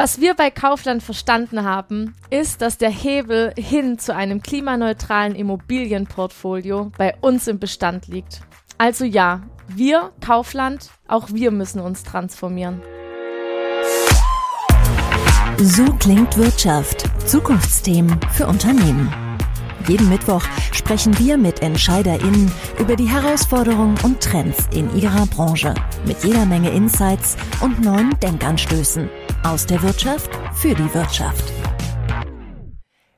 Was wir bei Kaufland verstanden haben, ist, dass der Hebel hin zu einem klimaneutralen Immobilienportfolio bei uns im Bestand liegt. Also ja, wir, Kaufland, auch wir müssen uns transformieren. So klingt Wirtschaft. Zukunftsthemen für Unternehmen. Jeden Mittwoch sprechen wir mit EntscheiderInnen über die Herausforderungen und Trends in ihrer Branche. Mit jeder Menge Insights und neuen Denkanstößen. Aus der Wirtschaft für die Wirtschaft.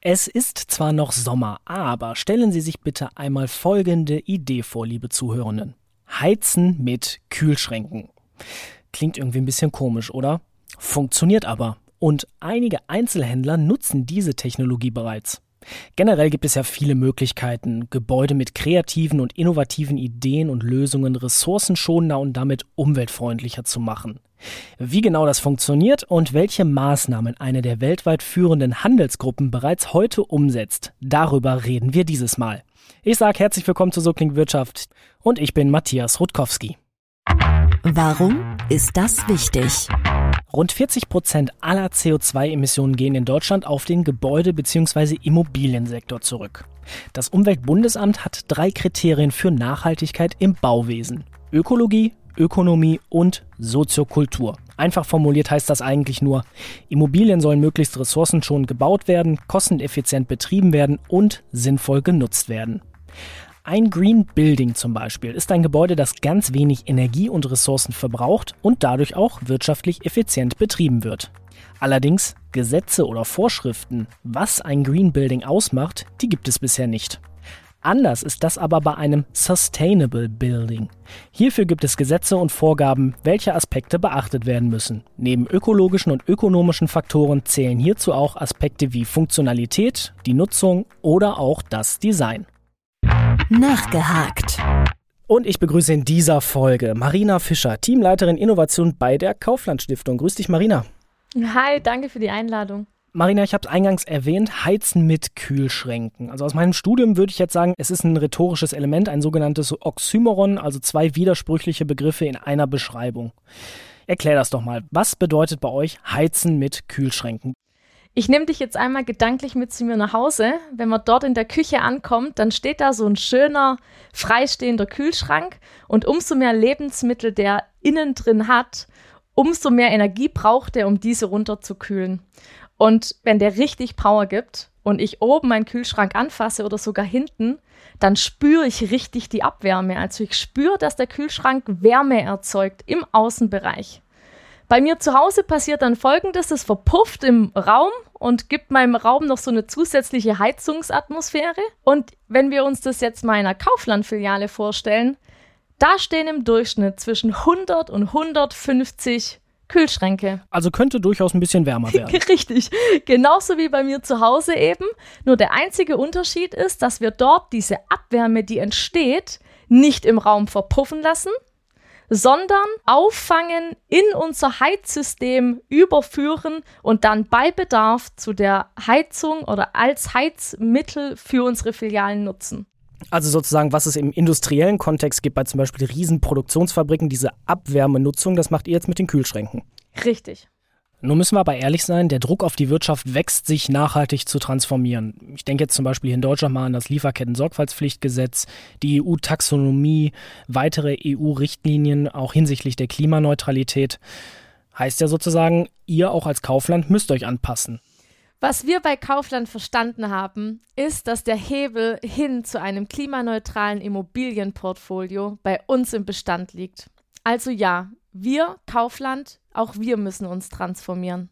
Es ist zwar noch Sommer, aber stellen Sie sich bitte einmal folgende Idee vor, liebe Zuhörenden. Heizen mit Kühlschränken. Klingt irgendwie ein bisschen komisch, oder? Funktioniert aber. Und einige Einzelhändler nutzen diese Technologie bereits. Generell gibt es ja viele Möglichkeiten, Gebäude mit kreativen und innovativen Ideen und Lösungen ressourcenschonender und damit umweltfreundlicher zu machen. Wie genau das funktioniert und welche Maßnahmen eine der weltweit führenden Handelsgruppen bereits heute umsetzt, darüber reden wir dieses Mal. Ich sage herzlich willkommen zu So Wirtschaft und ich bin Matthias Rutkowski. Warum ist das wichtig? Rund 40 Prozent aller CO2-Emissionen gehen in Deutschland auf den Gebäude- bzw. Immobiliensektor zurück. Das Umweltbundesamt hat drei Kriterien für Nachhaltigkeit im Bauwesen. Ökologie, Ökonomie und Soziokultur. Einfach formuliert heißt das eigentlich nur, Immobilien sollen möglichst ressourcenschonend gebaut werden, kosteneffizient betrieben werden und sinnvoll genutzt werden. Ein Green Building zum Beispiel ist ein Gebäude, das ganz wenig Energie und Ressourcen verbraucht und dadurch auch wirtschaftlich effizient betrieben wird. Allerdings Gesetze oder Vorschriften, was ein Green Building ausmacht, die gibt es bisher nicht. Anders ist das aber bei einem Sustainable Building. Hierfür gibt es Gesetze und Vorgaben, welche Aspekte beachtet werden müssen. Neben ökologischen und ökonomischen Faktoren zählen hierzu auch Aspekte wie Funktionalität, die Nutzung oder auch das Design. Nachgehakt. Und ich begrüße in dieser Folge Marina Fischer, Teamleiterin Innovation bei der Kaufland Stiftung. Grüß dich, Marina. Hi, danke für die Einladung. Marina, ich habe es eingangs erwähnt, Heizen mit Kühlschränken. Also aus meinem Studium würde ich jetzt sagen, es ist ein rhetorisches Element, ein sogenanntes Oxymoron, also zwei widersprüchliche Begriffe in einer Beschreibung. Erklär das doch mal. Was bedeutet bei euch Heizen mit Kühlschränken? Ich nehme dich jetzt einmal gedanklich mit zu mir nach Hause. Wenn man dort in der Küche ankommt, dann steht da so ein schöner, freistehender Kühlschrank und umso mehr Lebensmittel der innen drin hat, umso mehr Energie braucht er, um diese runterzukühlen. Und wenn der richtig Power gibt und ich oben meinen Kühlschrank anfasse oder sogar hinten, dann spüre ich richtig die Abwärme. Also ich spüre, dass der Kühlschrank Wärme erzeugt im Außenbereich. Bei mir zu Hause passiert dann folgendes: Es verpufft im Raum und gibt meinem Raum noch so eine zusätzliche Heizungsatmosphäre. Und wenn wir uns das jetzt mal in einer Kaufland-Filiale vorstellen, da stehen im Durchschnitt zwischen 100 und 150 Kühlschränke. Also könnte durchaus ein bisschen wärmer werden. Richtig. Genauso wie bei mir zu Hause eben. Nur der einzige Unterschied ist, dass wir dort diese Abwärme, die entsteht, nicht im Raum verpuffen lassen, sondern auffangen, in unser Heizsystem überführen und dann bei Bedarf zu der Heizung oder als Heizmittel für unsere Filialen nutzen. Also sozusagen, was es im industriellen Kontext gibt, bei zum Beispiel Riesenproduktionsfabriken, diese Abwärmenutzung, das macht ihr jetzt mit den Kühlschränken. Richtig. Nun müssen wir aber ehrlich sein, der Druck auf die Wirtschaft wächst, sich nachhaltig zu transformieren. Ich denke jetzt zum Beispiel hier in Deutschland mal an das Lieferketten-Sorgfaltspflichtgesetz, die EU-Taxonomie, weitere EU-Richtlinien, auch hinsichtlich der Klimaneutralität. Heißt ja sozusagen, ihr auch als Kaufland müsst euch anpassen. Was wir bei Kaufland verstanden haben, ist, dass der Hebel hin zu einem klimaneutralen Immobilienportfolio bei uns im Bestand liegt. Also ja, wir, Kaufland, auch wir müssen uns transformieren.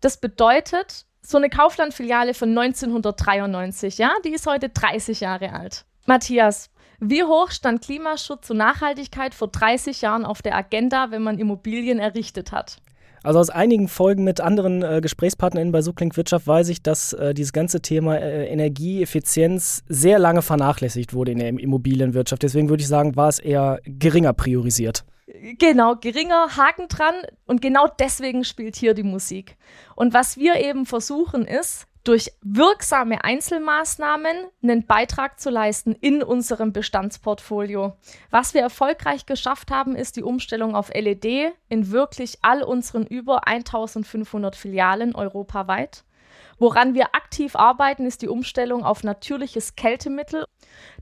Das bedeutet, so eine Kaufland-Filiale von 1993, ja, die ist heute 30 Jahre alt. Matthias, wie hoch stand Klimaschutz und Nachhaltigkeit vor 30 Jahren auf der Agenda, wenn man Immobilien errichtet hat? Also aus einigen Folgen mit anderen äh, GesprächspartnerInnen bei Subklink Wirtschaft weiß ich, dass äh, dieses ganze Thema äh, Energieeffizienz sehr lange vernachlässigt wurde in der Immobilienwirtschaft. Deswegen würde ich sagen, war es eher geringer priorisiert. Genau, geringer Haken dran und genau deswegen spielt hier die Musik. Und was wir eben versuchen ist, durch wirksame Einzelmaßnahmen einen Beitrag zu leisten in unserem Bestandsportfolio. Was wir erfolgreich geschafft haben, ist die Umstellung auf LED in wirklich all unseren über 1500 Filialen europaweit. Woran wir aktiv arbeiten, ist die Umstellung auf natürliches Kältemittel.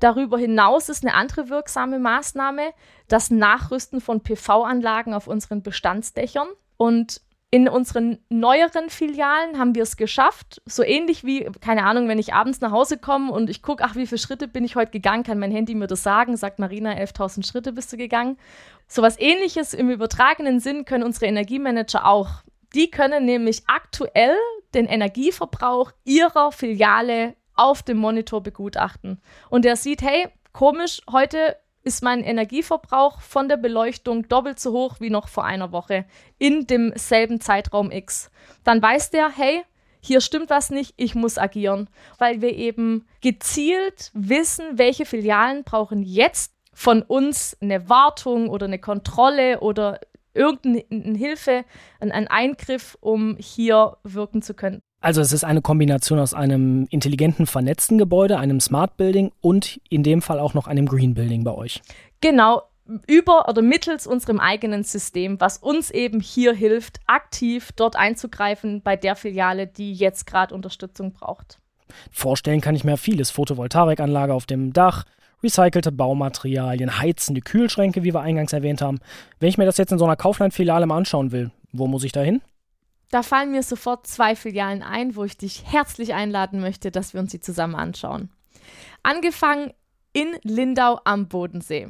Darüber hinaus ist eine andere wirksame Maßnahme das Nachrüsten von PV-Anlagen auf unseren Bestandsdächern. Und in unseren neueren Filialen haben wir es geschafft, so ähnlich wie, keine Ahnung, wenn ich abends nach Hause komme und ich gucke, ach, wie viele Schritte bin ich heute gegangen, kann mein Handy mir das sagen, sagt Marina, 11.000 Schritte bist du gegangen. So was ähnliches im übertragenen Sinn können unsere Energiemanager auch. Die können nämlich aktuell den Energieverbrauch ihrer Filiale auf dem Monitor begutachten. Und der sieht, hey, komisch, heute ist mein Energieverbrauch von der Beleuchtung doppelt so hoch wie noch vor einer Woche in demselben Zeitraum X. Dann weiß der, hey, hier stimmt was nicht, ich muss agieren, weil wir eben gezielt wissen, welche Filialen brauchen jetzt von uns eine Wartung oder eine Kontrolle oder irgendeine Hilfe, einen Eingriff, um hier wirken zu können. Also es ist eine Kombination aus einem intelligenten, vernetzten Gebäude, einem Smart Building und in dem Fall auch noch einem Green Building bei euch. Genau, über oder mittels unserem eigenen System, was uns eben hier hilft, aktiv dort einzugreifen bei der Filiale, die jetzt gerade Unterstützung braucht. Vorstellen kann ich mir vieles. Photovoltaikanlage auf dem Dach, recycelte Baumaterialien, heizende Kühlschränke, wie wir eingangs erwähnt haben. Wenn ich mir das jetzt in so einer Kaufland-Filiale mal anschauen will, wo muss ich da hin? Da fallen mir sofort zwei Filialen ein, wo ich dich herzlich einladen möchte, dass wir uns sie zusammen anschauen. Angefangen in Lindau am Bodensee.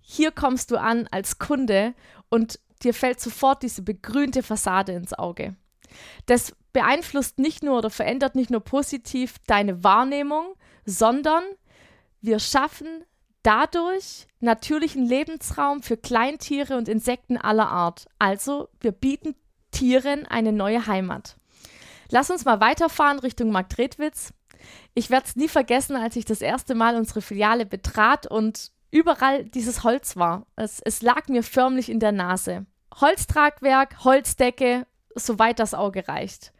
Hier kommst du an als Kunde und dir fällt sofort diese begrünte Fassade ins Auge. Das beeinflusst nicht nur oder verändert nicht nur positiv deine Wahrnehmung, sondern wir schaffen dadurch natürlichen Lebensraum für Kleintiere und Insekten aller Art. Also wir bieten Tieren eine neue Heimat. Lass uns mal weiterfahren Richtung Marktredwitz. Ich werde es nie vergessen, als ich das erste Mal unsere Filiale betrat und überall dieses Holz war. Es, es lag mir förmlich in der Nase. Holztragwerk, Holzdecke, soweit das Auge reicht.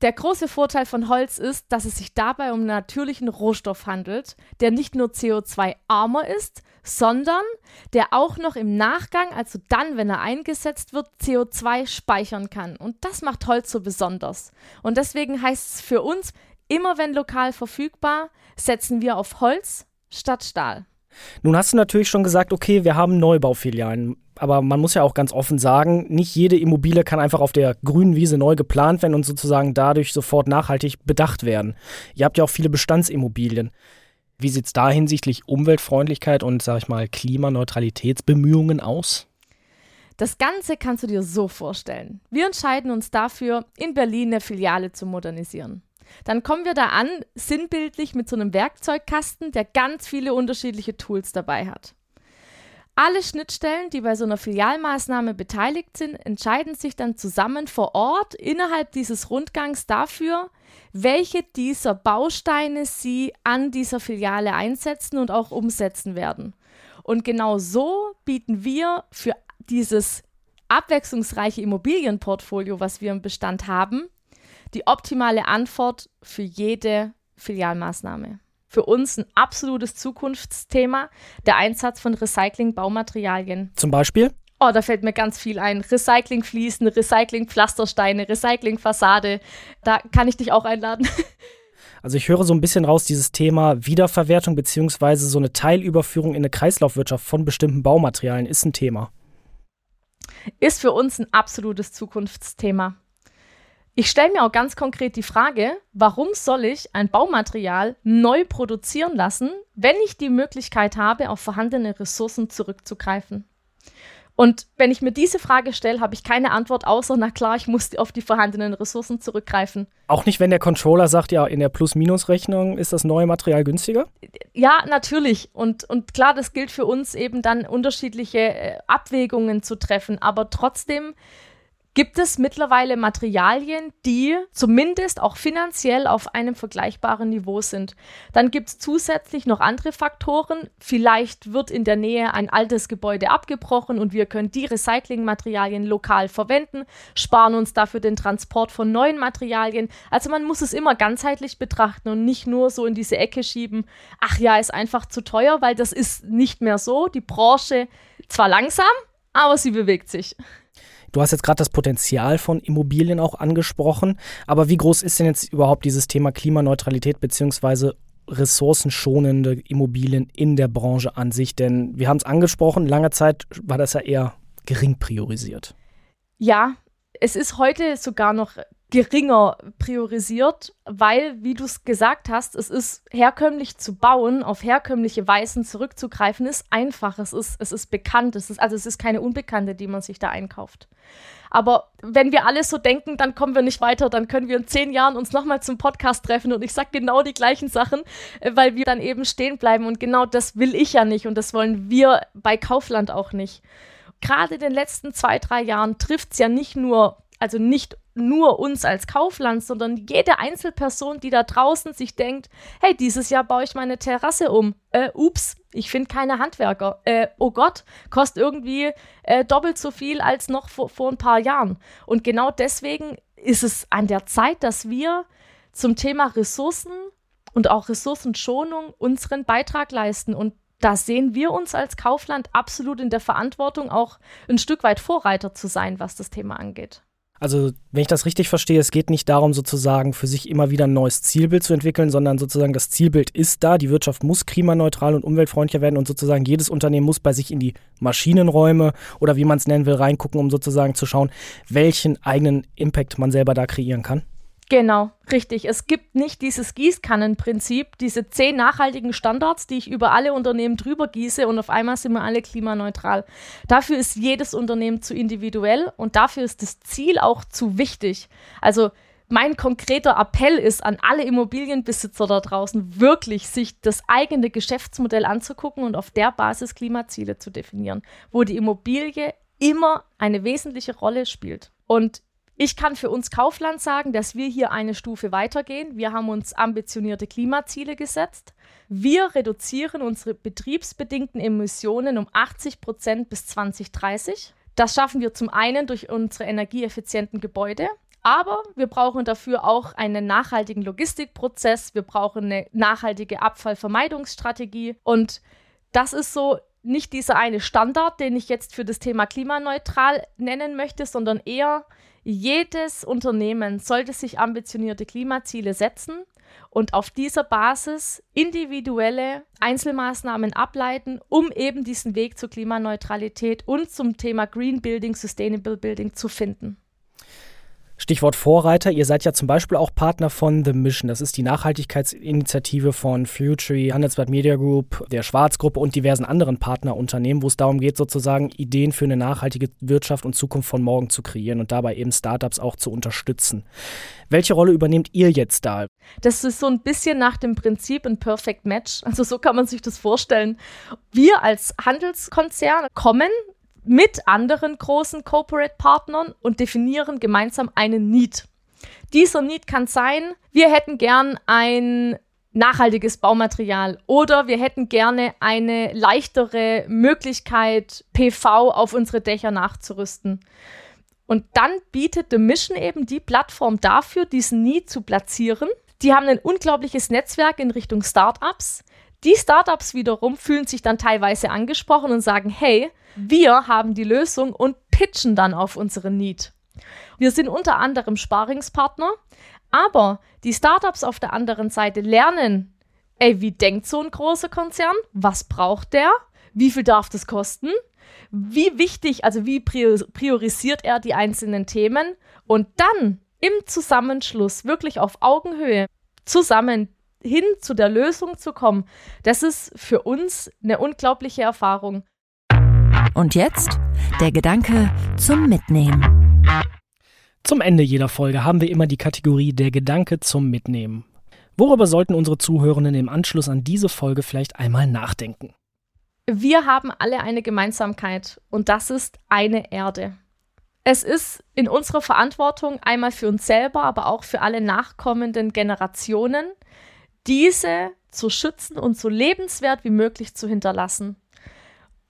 Der große Vorteil von Holz ist, dass es sich dabei um natürlichen Rohstoff handelt, der nicht nur CO2-armer ist, sondern der auch noch im Nachgang, also dann, wenn er eingesetzt wird, CO2 speichern kann. Und das macht Holz so besonders. Und deswegen heißt es für uns, immer wenn lokal verfügbar, setzen wir auf Holz statt Stahl. Nun hast du natürlich schon gesagt, okay, wir haben Neubaufilialen. Aber man muss ja auch ganz offen sagen, nicht jede Immobilie kann einfach auf der grünen Wiese neu geplant werden und sozusagen dadurch sofort nachhaltig bedacht werden. Ihr habt ja auch viele Bestandsimmobilien. Wie sieht es da hinsichtlich Umweltfreundlichkeit und, sag ich mal, Klimaneutralitätsbemühungen aus? Das Ganze kannst du dir so vorstellen. Wir entscheiden uns dafür, in Berlin eine Filiale zu modernisieren. Dann kommen wir da an, sinnbildlich mit so einem Werkzeugkasten, der ganz viele unterschiedliche Tools dabei hat. Alle Schnittstellen, die bei so einer Filialmaßnahme beteiligt sind, entscheiden sich dann zusammen vor Ort innerhalb dieses Rundgangs dafür, welche dieser Bausteine sie an dieser Filiale einsetzen und auch umsetzen werden. Und genau so bieten wir für dieses abwechslungsreiche Immobilienportfolio, was wir im Bestand haben, die optimale Antwort für jede Filialmaßnahme für uns ein absolutes Zukunftsthema, der Einsatz von Recycling-Baumaterialien. Zum Beispiel? Oh, da fällt mir ganz viel ein. Recyclingfliesen, Recycling-Pflastersteine, Recycling-Fassade. Da kann ich dich auch einladen. Also ich höre so ein bisschen raus, dieses Thema Wiederverwertung beziehungsweise so eine Teilüberführung in eine Kreislaufwirtschaft von bestimmten Baumaterialien ist ein Thema. Ist für uns ein absolutes Zukunftsthema. Ich stelle mir auch ganz konkret die Frage, warum soll ich ein Baumaterial neu produzieren lassen, wenn ich die Möglichkeit habe, auf vorhandene Ressourcen zurückzugreifen? Und wenn ich mir diese Frage stelle, habe ich keine Antwort, außer, na klar, ich muss auf die vorhandenen Ressourcen zurückgreifen. Auch nicht, wenn der Controller sagt, ja, in der Plus-Minus-Rechnung ist das neue Material günstiger? Ja, natürlich. Und, und klar, das gilt für uns eben dann unterschiedliche äh, Abwägungen zu treffen. Aber trotzdem gibt es mittlerweile Materialien, die zumindest auch finanziell auf einem vergleichbaren Niveau sind. Dann gibt es zusätzlich noch andere Faktoren. Vielleicht wird in der Nähe ein altes Gebäude abgebrochen und wir können die Recyclingmaterialien lokal verwenden, sparen uns dafür den Transport von neuen Materialien. Also man muss es immer ganzheitlich betrachten und nicht nur so in diese Ecke schieben, ach ja, ist einfach zu teuer, weil das ist nicht mehr so. Die Branche zwar langsam, aber sie bewegt sich. Du hast jetzt gerade das Potenzial von Immobilien auch angesprochen, aber wie groß ist denn jetzt überhaupt dieses Thema Klimaneutralität bzw. ressourcenschonende Immobilien in der Branche an sich? Denn wir haben es angesprochen, lange Zeit war das ja eher gering priorisiert. Ja, es ist heute sogar noch geringer priorisiert, weil, wie du es gesagt hast, es ist herkömmlich zu bauen, auf herkömmliche Weisen zurückzugreifen, ist einfach. Es ist, es ist bekannt. Es ist, also es ist keine Unbekannte, die man sich da einkauft. Aber wenn wir alle so denken, dann kommen wir nicht weiter. Dann können wir in zehn Jahren uns nochmal zum Podcast treffen und ich sage genau die gleichen Sachen, äh, weil wir dann eben stehen bleiben. Und genau das will ich ja nicht und das wollen wir bei Kaufland auch nicht. Gerade in den letzten zwei, drei Jahren trifft es ja nicht nur, also nicht nur uns als Kaufland, sondern jede Einzelperson, die da draußen sich denkt, hey, dieses Jahr baue ich meine Terrasse um. Äh, ups, ich finde keine Handwerker. Äh, oh Gott, kostet irgendwie äh, doppelt so viel als noch vor, vor ein paar Jahren. Und genau deswegen ist es an der Zeit, dass wir zum Thema Ressourcen und auch Ressourcenschonung unseren Beitrag leisten. Und da sehen wir uns als Kaufland absolut in der Verantwortung, auch ein Stück weit Vorreiter zu sein, was das Thema angeht. Also, wenn ich das richtig verstehe, es geht nicht darum, sozusagen für sich immer wieder ein neues Zielbild zu entwickeln, sondern sozusagen das Zielbild ist da. Die Wirtschaft muss klimaneutral und umweltfreundlicher werden und sozusagen jedes Unternehmen muss bei sich in die Maschinenräume oder wie man es nennen will, reingucken, um sozusagen zu schauen, welchen eigenen Impact man selber da kreieren kann. Genau, richtig. Es gibt nicht dieses Gießkannenprinzip, diese zehn nachhaltigen Standards, die ich über alle Unternehmen drüber gieße und auf einmal sind wir alle klimaneutral. Dafür ist jedes Unternehmen zu individuell und dafür ist das Ziel auch zu wichtig. Also mein konkreter Appell ist an alle Immobilienbesitzer da draußen, wirklich sich das eigene Geschäftsmodell anzugucken und auf der Basis Klimaziele zu definieren, wo die Immobilie immer eine wesentliche Rolle spielt. Und ich kann für uns Kaufland sagen, dass wir hier eine Stufe weitergehen. Wir haben uns ambitionierte Klimaziele gesetzt. Wir reduzieren unsere betriebsbedingten Emissionen um 80 Prozent bis 2030. Das schaffen wir zum einen durch unsere energieeffizienten Gebäude, aber wir brauchen dafür auch einen nachhaltigen Logistikprozess. Wir brauchen eine nachhaltige Abfallvermeidungsstrategie. Und das ist so nicht dieser eine Standard, den ich jetzt für das Thema klimaneutral nennen möchte, sondern eher jedes Unternehmen sollte sich ambitionierte Klimaziele setzen und auf dieser Basis individuelle Einzelmaßnahmen ableiten, um eben diesen Weg zur Klimaneutralität und zum Thema Green Building, Sustainable Building zu finden. Stichwort Vorreiter. Ihr seid ja zum Beispiel auch Partner von The Mission. Das ist die Nachhaltigkeitsinitiative von Future, Handelsblatt Media Group, der Schwarzgruppe und diversen anderen Partnerunternehmen, wo es darum geht, sozusagen Ideen für eine nachhaltige Wirtschaft und Zukunft von morgen zu kreieren und dabei eben Startups auch zu unterstützen. Welche Rolle übernehmt ihr jetzt da? Das ist so ein bisschen nach dem Prinzip ein Perfect Match. Also so kann man sich das vorstellen. Wir als Handelskonzern kommen mit anderen großen Corporate-Partnern und definieren gemeinsam einen Need. Dieser Need kann sein, wir hätten gern ein nachhaltiges Baumaterial oder wir hätten gerne eine leichtere Möglichkeit, PV auf unsere Dächer nachzurüsten. Und dann bietet The Mission eben die Plattform dafür, diesen Need zu platzieren. Die haben ein unglaubliches Netzwerk in Richtung Startups. Die Startups wiederum fühlen sich dann teilweise angesprochen und sagen, hey, wir haben die Lösung und pitchen dann auf unseren Need. Wir sind unter anderem Sparingspartner, aber die Startups auf der anderen Seite lernen, ey, wie denkt so ein großer Konzern? Was braucht der? Wie viel darf das kosten? Wie wichtig, also wie priorisiert er die einzelnen Themen? Und dann im Zusammenschluss wirklich auf Augenhöhe zusammen hin zu der Lösung zu kommen, das ist für uns eine unglaubliche Erfahrung. Und jetzt der Gedanke zum Mitnehmen. Zum Ende jeder Folge haben wir immer die Kategorie der Gedanke zum Mitnehmen. Worüber sollten unsere Zuhörenden im Anschluss an diese Folge vielleicht einmal nachdenken? Wir haben alle eine Gemeinsamkeit und das ist eine Erde. Es ist in unserer Verantwortung, einmal für uns selber, aber auch für alle nachkommenden Generationen, diese zu schützen und so lebenswert wie möglich zu hinterlassen.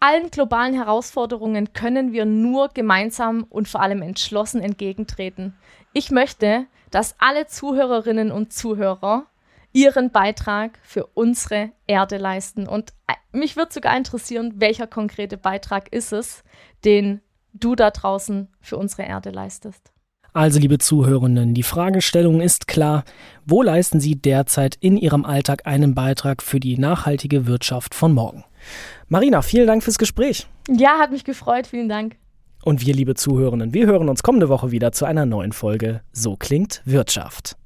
Allen globalen Herausforderungen können wir nur gemeinsam und vor allem entschlossen entgegentreten. Ich möchte, dass alle Zuhörerinnen und Zuhörer ihren Beitrag für unsere Erde leisten. Und äh, mich würde sogar interessieren, welcher konkrete Beitrag ist es, den du da draußen für unsere Erde leistest. Also, liebe Zuhörenden, die Fragestellung ist klar. Wo leisten Sie derzeit in Ihrem Alltag einen Beitrag für die nachhaltige Wirtschaft von morgen? Marina, vielen Dank fürs Gespräch. Ja, hat mich gefreut. Vielen Dank. Und wir, liebe Zuhörenden, wir hören uns kommende Woche wieder zu einer neuen Folge So klingt Wirtschaft.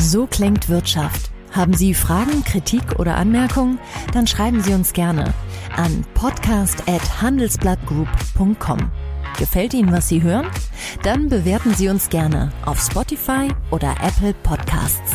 So klingt Wirtschaft. Haben Sie Fragen, Kritik oder Anmerkungen? Dann schreiben Sie uns gerne an podcast@handelsblattgroup.com. Gefällt Ihnen, was Sie hören? Dann bewerten Sie uns gerne auf Spotify oder Apple Podcasts.